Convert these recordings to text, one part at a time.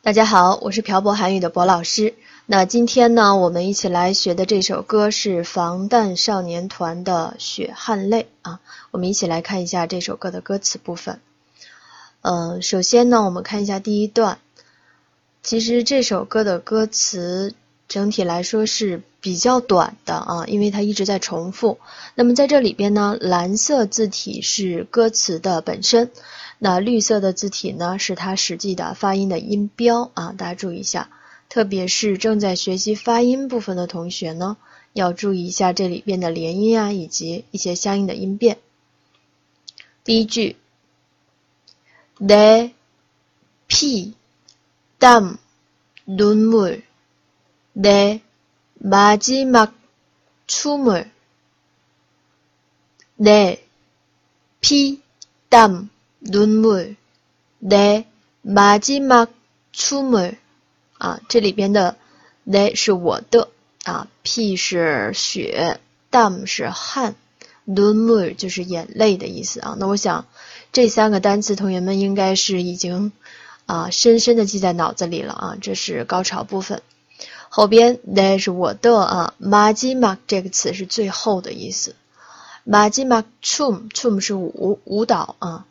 大家好，我是漂泊韩语的博老师。那今天呢，我们一起来学的这首歌是防弹少年团的《血汗泪》啊。我们一起来看一下这首歌的歌词部分。嗯，首先呢，我们看一下第一段。其实这首歌的歌词整体来说是比较短的啊，因为它一直在重复。那么在这里边呢，蓝色字体是歌词的本身，那绿色的字体呢是它实际的发音的音标啊，大家注意一下，特别是正在学习发音部分的同学呢，要注意一下这里边的连音啊，以及一些相应的音变。第一句，the p d a m 눈물 내마지막춤을내피땀 눈물내마지막춤을啊，这里边的내是我的啊，P 是血，dam 是汗，눈물就是眼泪的意思啊。那我想这三个单词同学们应该是已经啊深深的记在脑子里了啊。这是高潮部分， 后边，there 是我的啊，magi mak 这个词是最后的意思，magi mak chum chum 是舞舞蹈啊。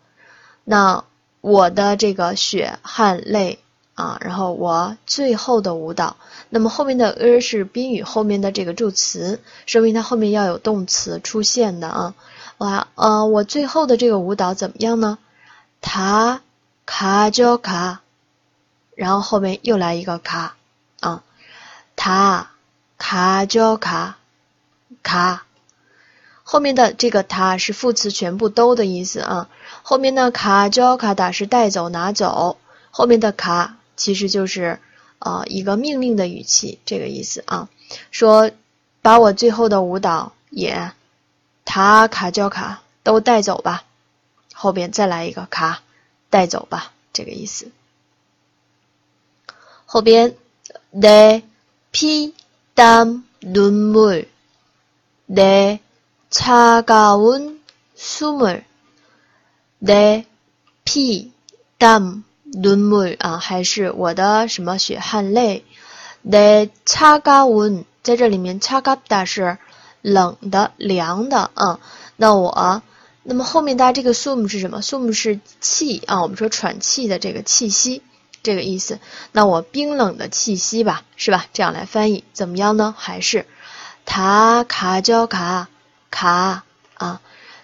那我的这个血汗泪，啊，然后我最后的舞蹈，那么后面的 er 是宾语，后面的这个助词，说明它后面要有动词出现的啊。哇，呃，我最后的这个舞蹈怎么样呢？卡卡就卡，然后后面又来一个卡。他卡就卡卡。后面的这个它是副词全部都的意思啊。后面呢卡就卡达是带走拿走，后面的卡其实就是呃一个命令的语气这个意思啊。说把我最后的舞蹈也他卡就卡都带走吧，后边再来一个卡带走吧这个意思。后边 they 피땀눈물내 차가운 숨을 내 피, 땀, 눈물 啊，还是我的什么血汗泪？내 차가운在这里面차갑다是冷的、凉的啊。那我那么后面大家这个 sum 是什么？sum 是气啊，我们说喘气的这个气息 这个意思。那我冰冷的气息吧，是吧？这样来翻译怎么样呢？还是他卡焦卡卡啊，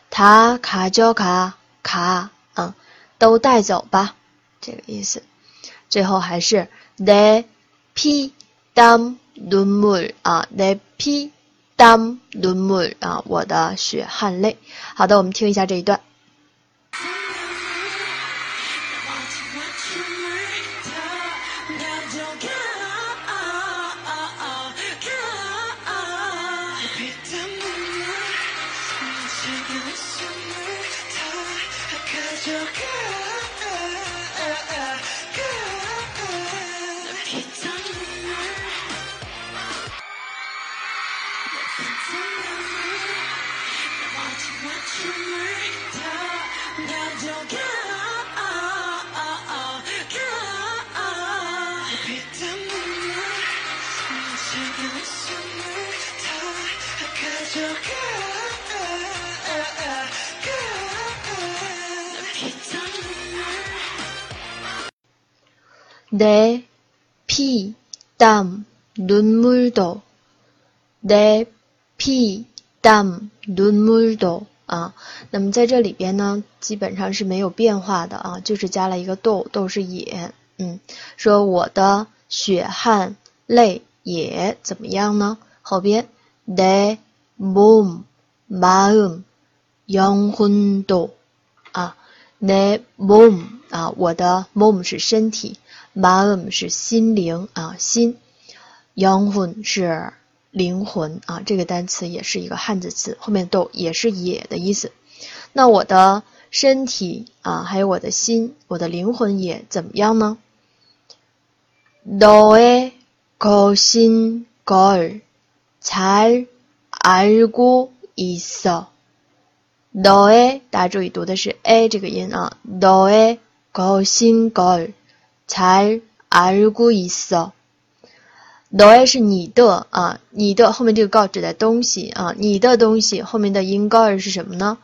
他卡焦卡卡啊，都带走吧，这个意思。最后还是 de p dam dumul 啊，de p dam dumul 啊，我的血汗泪。好的，我们听一下这一段。 지금 숨을 다 가져가. 내 피, 땀, 눈물도 내 피, 땀, 눈물도 啊，那么在这里边呢，基本上是没有变化的啊，就是加了一个豆，豆是也，嗯，说我的血汗泪也怎么样呢？后边내몸마음영혼도啊，내 몸啊，我的 몸是身体。 maum 是心灵啊，心，yonghun 是灵魂啊，这个单词也是一个汉字词，后面都也是也的意思。那我的身体啊，还有我的心，我的灵魂也怎么样呢？noe kosin gol 잘 알고 있어。noe 大家注意读的是 a 这个音啊，noe kosin gol。 才 알고있 어。 너의是你的啊，你的后面这个告指代东西啊，你的东西后面的인걸是什么呢？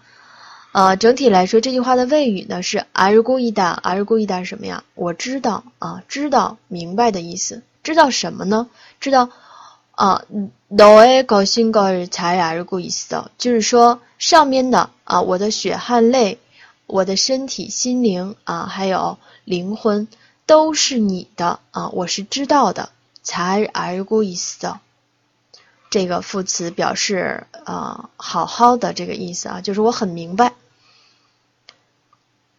呃，整体来说，这句话的谓语呢是알고있 다， 알고있다是什么呀？我知道啊，知道明白的意思。知道什么呢？知道啊，너의거신걸잘알고있 어， 就是说上面的啊，我的血汗泪，我的身体、心灵啊，还有灵魂 都是你的啊，我是知道的。才알고있 어， 这个副词表示啊，好好的这个意思啊，就是我很明白。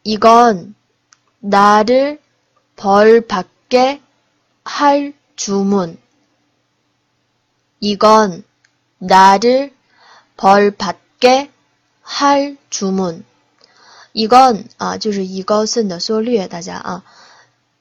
이건나를벌받게할주문이건나를벌받게할주문이건啊，就是이것은的缩略，大家啊。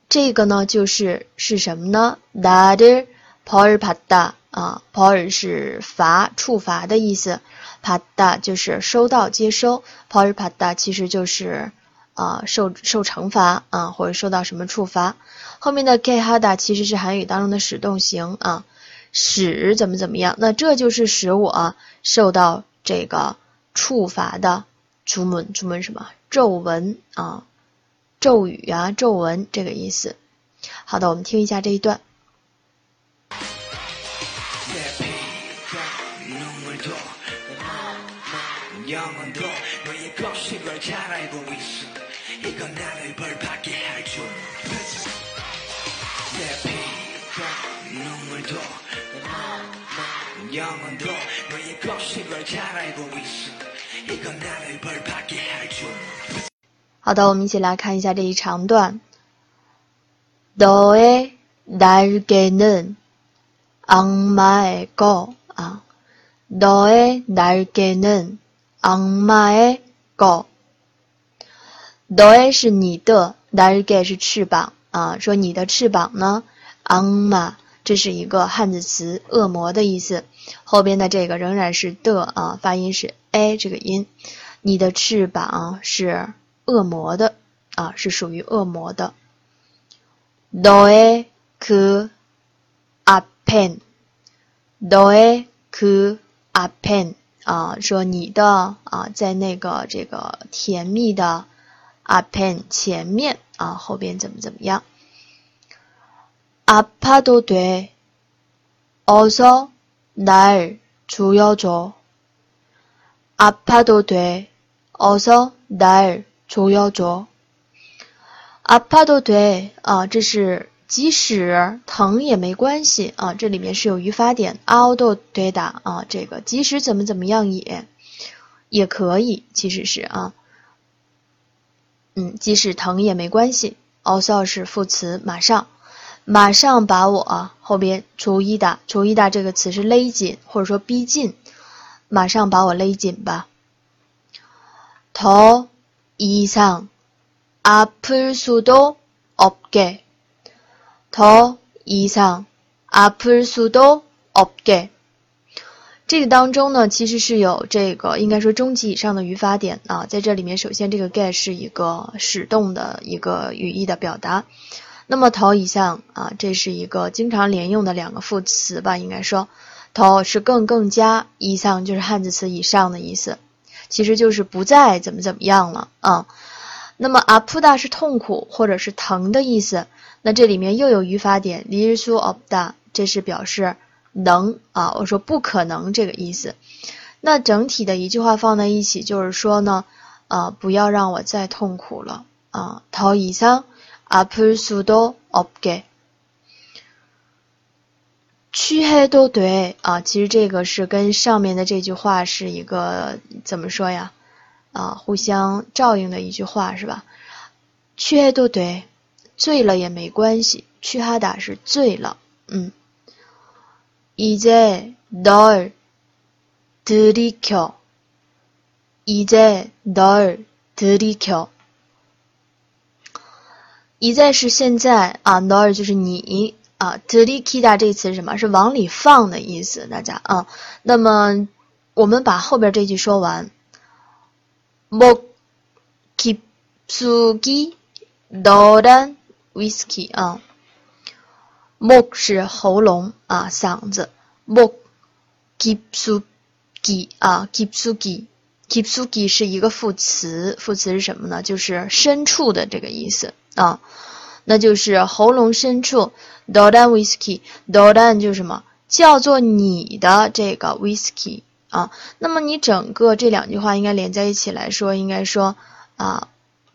这个呢，就是是什么呢？나를벌받다啊，벌是罚、处罚的意思，받다就是收到、接收，벌받다其实就是啊受受惩罚啊，或者受到什么处罚。后面的게하다其实是韩语当中的使动型啊，使怎么怎么样，那这就是使我受到这个处罚的주문主文什么皱纹啊。 咒语啊，皱纹这个意思。好的，我们听一下这一段。好的，我们一起来看一下这一长段。너의날개는악마의 거， 啊，너의날개는악마의 거。 너의是你的，날개是翅膀，啊，说你的翅膀呢，악마这是一个汉字词，恶魔的意思。后边的这个仍然是的，啊，发音是 a 这个音。你的翅膀是。 恶魔的啊，是属于恶魔的。너의그앞 엔， 너의그앞엔啊，说你的啊，在那个这个甜蜜的앞엔前面啊，后边怎么怎么样？아파도돼어서날주여줘아파도돼어서날 除腰着，아파도 돼， 啊，这是即使疼也没关系啊，这里面是有语法点，아도되 다， 啊，这个即使怎么怎么样也也可以，其实是啊，嗯，即使疼也没关系。어서是副词，马上，马上把我后边除一打，除一打这个词是勒紧或者说逼近，马上把我勒紧吧。头。 以上아플수도없게더이상아플수도없게这个当中呢，其实是有这个应该说中级以上的语法点啊，在这里面，首先这个 get 是一个使动的一个语义的表达。那么头以上啊，这是一个经常连用的两个副词吧，应该说头是更更加，以上就是汉字词以上的意思。 其实就是不再怎么怎么样了啊。那么，apda 是痛苦或者是疼的意思。那这里面又有语法点，lisu apda，这是表示能啊。我说不可能这个意思。那整体的一句话放在一起，就是说呢，啊，不要让我再痛苦了啊。陶以上，apusudo。去黑都对啊，其实这个是跟上面的这句话是一个怎么说呀？啊，互相照应的一句话是吧？去黑都对，醉了也没关系。去哈达是醉了，嗯。이제널들이 켜， 이제널들이 켜。 이제是现在啊，널就是你。 啊 t d i k i d a 这个词是什么？是往里放的意思，大家啊。那么我们把后边这句说完。목깊숙이너란위스키啊， 목是喉咙啊，嗓子。목 깊숙이啊깊숙이 깊숙이是一个副词，副词是什么呢？就是深处的这个意思啊， 那就是喉咙深处。Dodan whisky，Dodan 就是什么？叫做你的这个 whisky 啊。那么你整个这两句话应该连在一起来说，应该说啊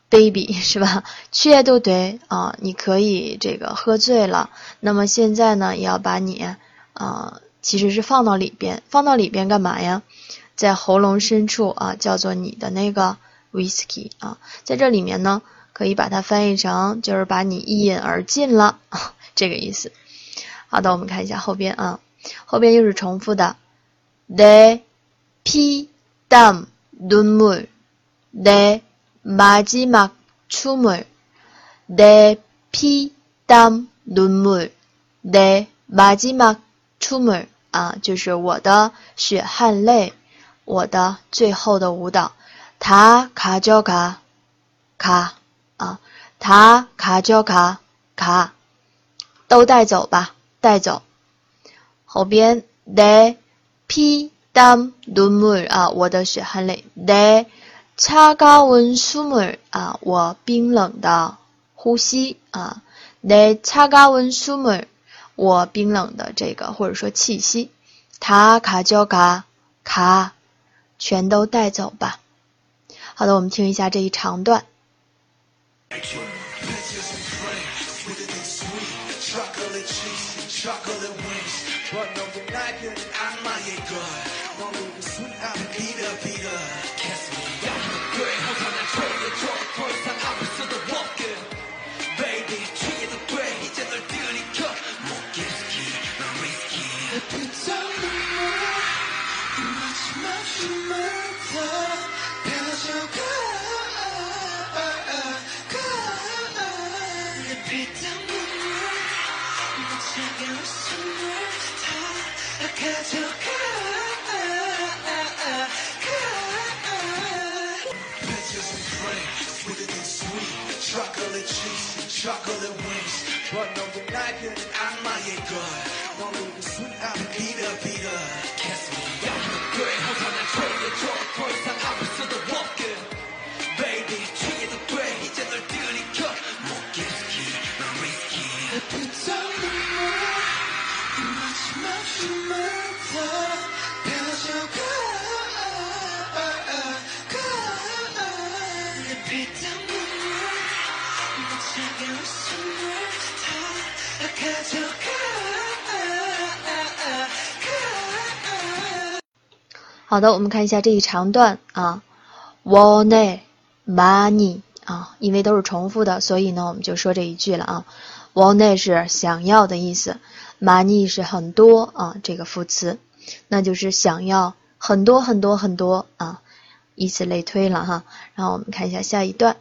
，baby 是吧？确都对啊，你可以这个喝醉了。那么现在呢，也要把你啊。其实是放到里边，放到里边干嘛呀？在喉咙深处啊，叫做你的那个 whisky 啊，在这里面呢，可以把它翻译成就是把你一饮而尽了这个意思。好的，我们看一下后边啊，后边又是重复的。내피땀눈물내마지막춤을내피땀눈물내마지막춤을啊，就是我的血汗泪，我的最后的舞蹈。他卡져卡卡 啊，他卡져卡卡，都带走吧，带走。后边내피땀눈물啊，我的血汗泪。내차가운숨을啊，我冰冷的呼吸啊。내차가운숨을我冰冷的这个或者说气息，他卡就卡卡，全都带走吧。好的，我们听一下这一长段。 Action. 好的，我们看一下这一长段啊，wanna money 啊，因为都是重复的，所以呢，我们就说这一句了啊。wanna 是想要的意思，money 是很多啊，这个副词，那就是想要很多很多很多啊，以此类推了哈。然后我们看一下下一段，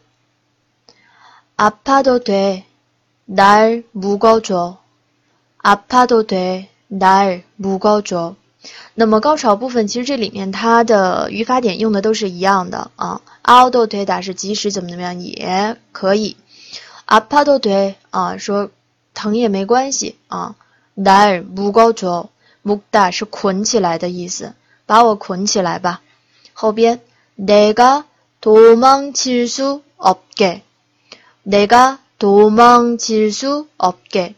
아파도돼날무거워아파도돼날무거워那么高潮部分，其实这里面它的语法点用的都是一样的啊。아도되다是即使怎么怎么样也可以。아파도돼啊，说疼也没关系啊。 날무거워묵다是捆起来的意思，把我捆起来吧。后边내가도망칠수없게내가도망칠수없게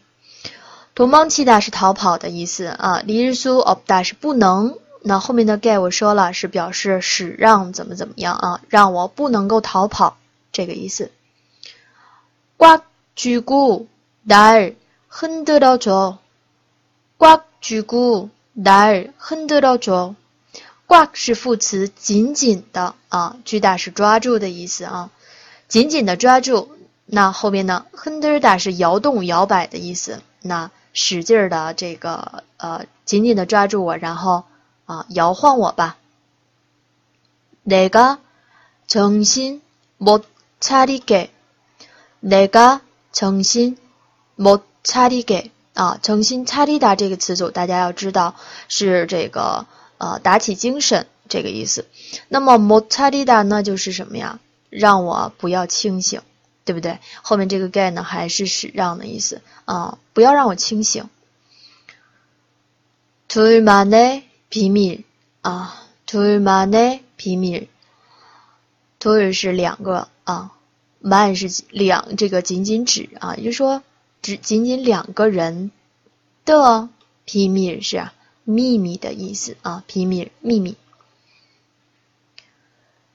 도망치다是逃跑的意思啊，리르수없다是不能。那后面的게我说了是表示使让怎么怎么样啊，让我不能够逃跑这个意思。꽉쥐고날흔들어 줘， 꽉쥐고날흔들어 줘。 꽉是副词，紧紧的啊，쥐다是抓住的意思啊，紧紧的抓住。那后面呢，흔들다是摇动、摇摆的意思。那使劲儿的这个呃，紧紧的抓住我，然后啊，摇晃我吧。내가정신못차리 게， 내가정신못차리 게， 啊，정신차리다这个词组大家要知道是这个呃打起精神这个意思。那么못차리다呢就是什么呀？让我不要清醒 对不对？后面这个 get 呢还是使让的意思啊，不要让我清醒。둘만의비밀啊，둘만의비밀 둘是两个啊，만是两，这个仅仅指啊，也就是说 只仅仅两个人的비밀是秘密的意思啊，비밀秘密。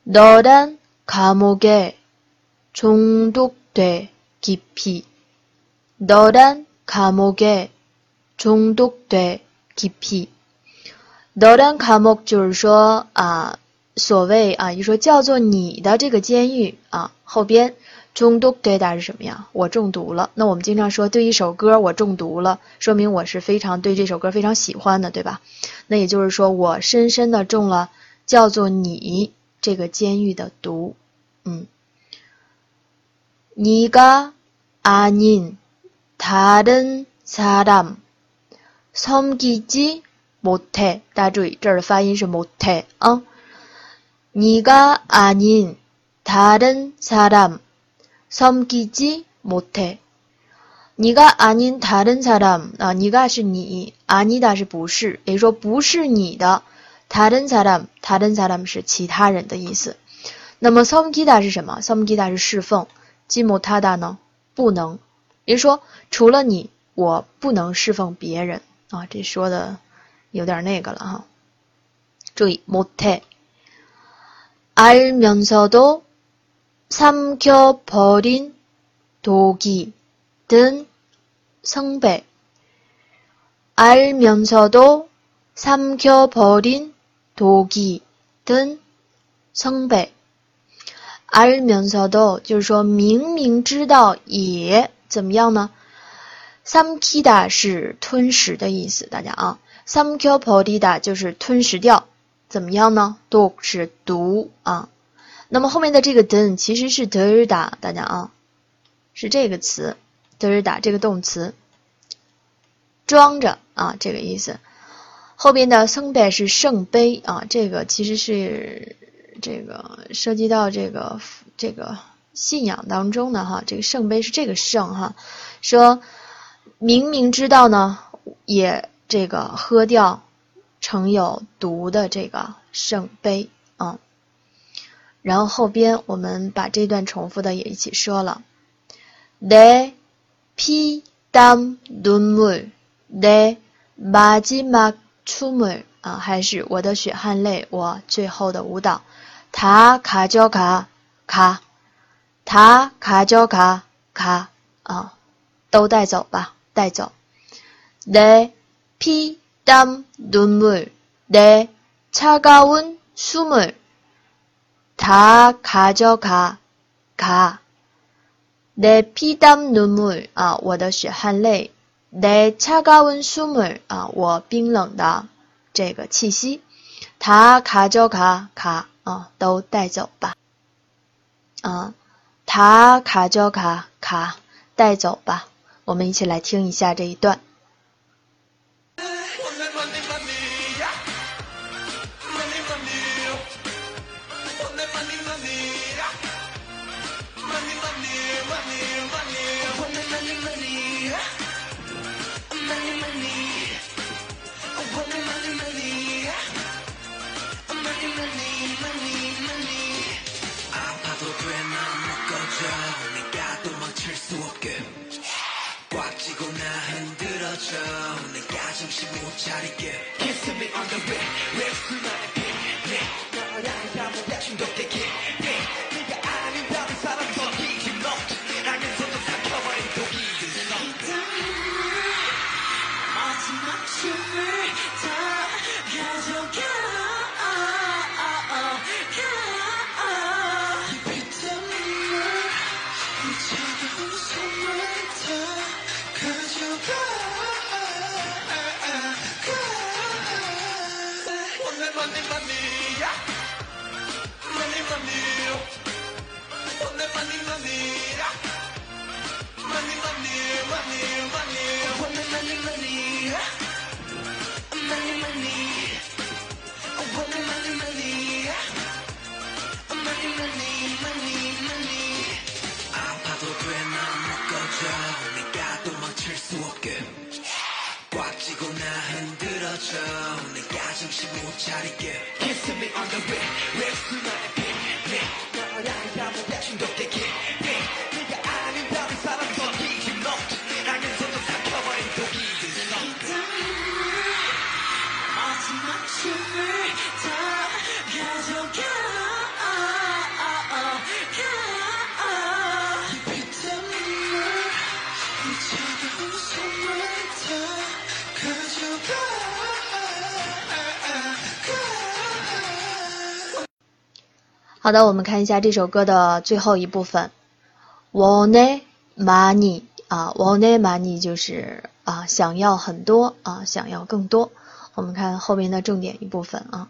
너란감옥에중독돼깊이너란감옥에중독돼깊이너란감옥就是说啊，所谓啊，就说叫做你的这个监狱啊，后边 中毒对答是什么呀？我中毒了。那我们经常说对一首歌我中毒了，说明我是非常对这首歌非常喜欢的，对吧？那也就是说我深深的中了叫做你这个监狱的毒。嗯，你가아닌다른사람섬기지못 해。 大家注意，这儿的发音是못 해。 啊，你가아닌다른사람 섬기지못 해。 你가아닌다른사람啊，你가是你，아니다是不是，也就是说不是你的。다른사람다른사람是其他人的意思。那么섬기다是什么？섬기다是侍奉。지못하다呢？不能，也就是说除了你，我不能侍奉别人啊。这说的有点那个了哈。注意못 해。 알면서도 삼켜버린독이든성배알면서도삼켜버린독이든성배 알면서도就是说明明知道也怎么样呢？삼키다是吞食的意思，大家啊，삼켜버리다就是吞食掉，怎么样呢？독是毒啊。 那么后面的这个 den 其实是德日达，大家啊，是这个词，德日达这个动词，装着啊这个意思。后边的圣杯是圣杯啊，这个其实是这个涉及到这个这个信仰当中的哈，这个圣杯是这个圣哈，说明明知道呢，也这个喝掉盛有毒的这个圣杯。然后后边我们把这段重复的也一起说了。내피땀눈물내마지막춤을啊，还是我的血汗泪，我最后的舞蹈。他卡焦卡卡，他卡焦卡卡啊，都带走吧，带走。내피땀눈물내차가운숨을 다가져가 가。 내피땀눈물啊，我的血汗泪。내차가운숨을啊，我冰冷的这个气息。他卡焦卡卡。啊，都带走吧。啊，他卡就卡卡带走吧。我们一起来听一下这一段。 好的，我们看一下这首歌的最后一部分。원해많이啊，원해많이就是啊，想要很多啊，想要更多。我们看后面的重点一部分啊。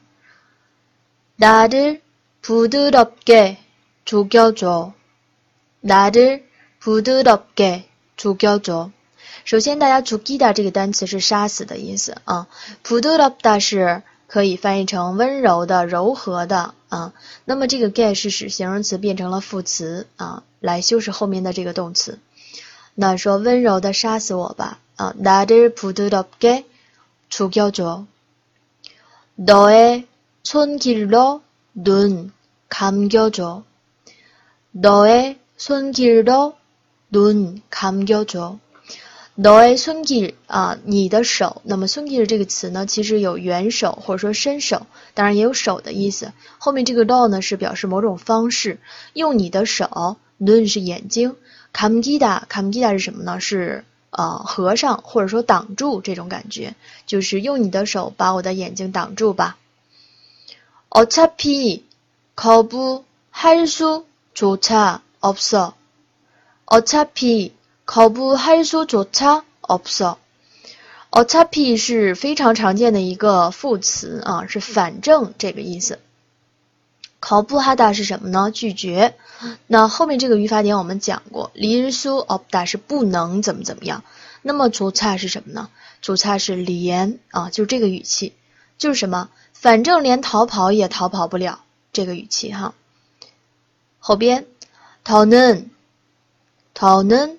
나를부드럽게죽여줘나를부드럽게죽여줘首先，大家 죽이다这个单词是杀死的意思啊。부드럽다是可以翻译成温柔的、柔和的 啊。那么这个 get 是使形容词变成了副词啊，来修饰后面的这个动词。那说温柔的杀死我吧啊，나를부드럽게죽여줘너의손길로눈감겨줘너의손길로눈감겨줘 너의손길啊，你的手。那么손길这个词呢，其实有援手或者说伸手，当然也有手的意思。后面这个로呢是表示某种方式，用你的手。눈是眼睛，감기다감기다是什么呢？是呃合上或者说挡住这种感觉，就是用你的手把我的眼睛挡住吧。어차피거부할수조차없어어차피 거부할수조차없어。 어차피是非常常见的一个副词啊，是反正这个意思。거부하다是什么呢？拒绝。那后面这个语法点我们讲过，리수없다是不能怎么怎么样。那么조차是什么呢？조차是连啊，就这个语气，就是什么？反正连逃跑也逃跑不了这个语气哈。后边더는더는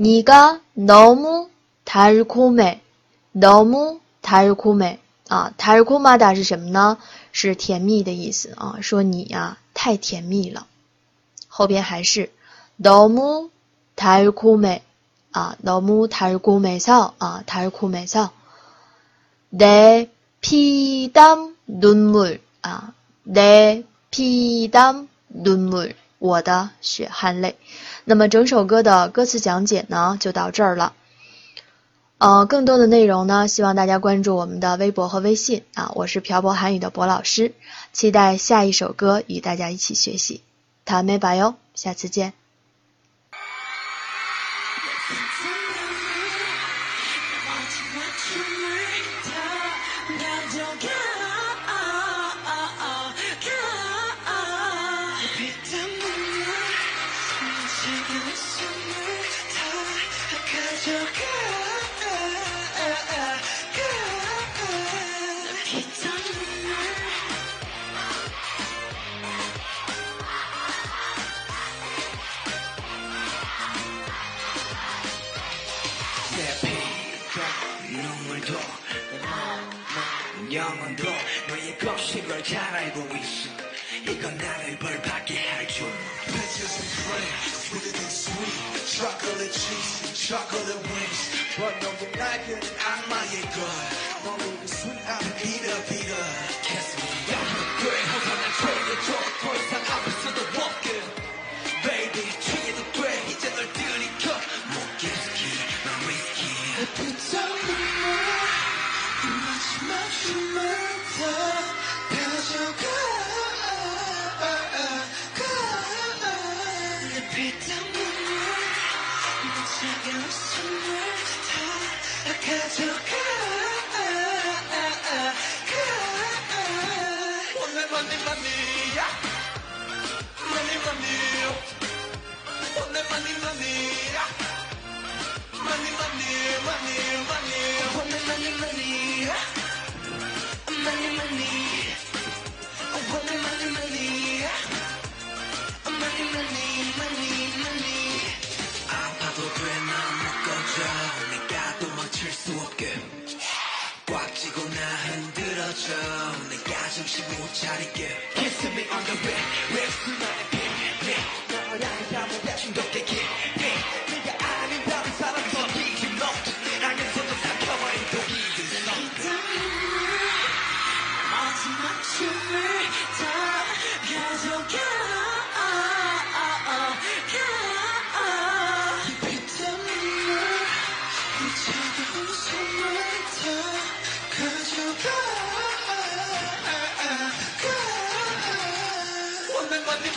你가너무달콤해너무달콤해啊，달콤하다是什么呢？是甜蜜的意思啊，说你呀太甜蜜了。后边还是너무달콤해啊，너무달콤해서啊，달콤해서내피땀눈물啊，내피땀눈물 我的血汗泪。那么整首歌的歌词讲解呢，就到这儿了。呃，更多的内容呢，希望大家关注我们的微博和微信啊。我是漂泊韩语的博老师，期待下一首歌与大家一起学习。他没白哟，下次见。but no nie najpierw, a moje. Money money야 money money money money 오늘 money money야 money money 오늘 money money야 money money money money 아파도 돼난 묶어줘 내가 도망칠 수 없게 꽉 쥐고 나 흔들어줘 내가 정신 못 차리게 Kiss me on the way 왜 수많은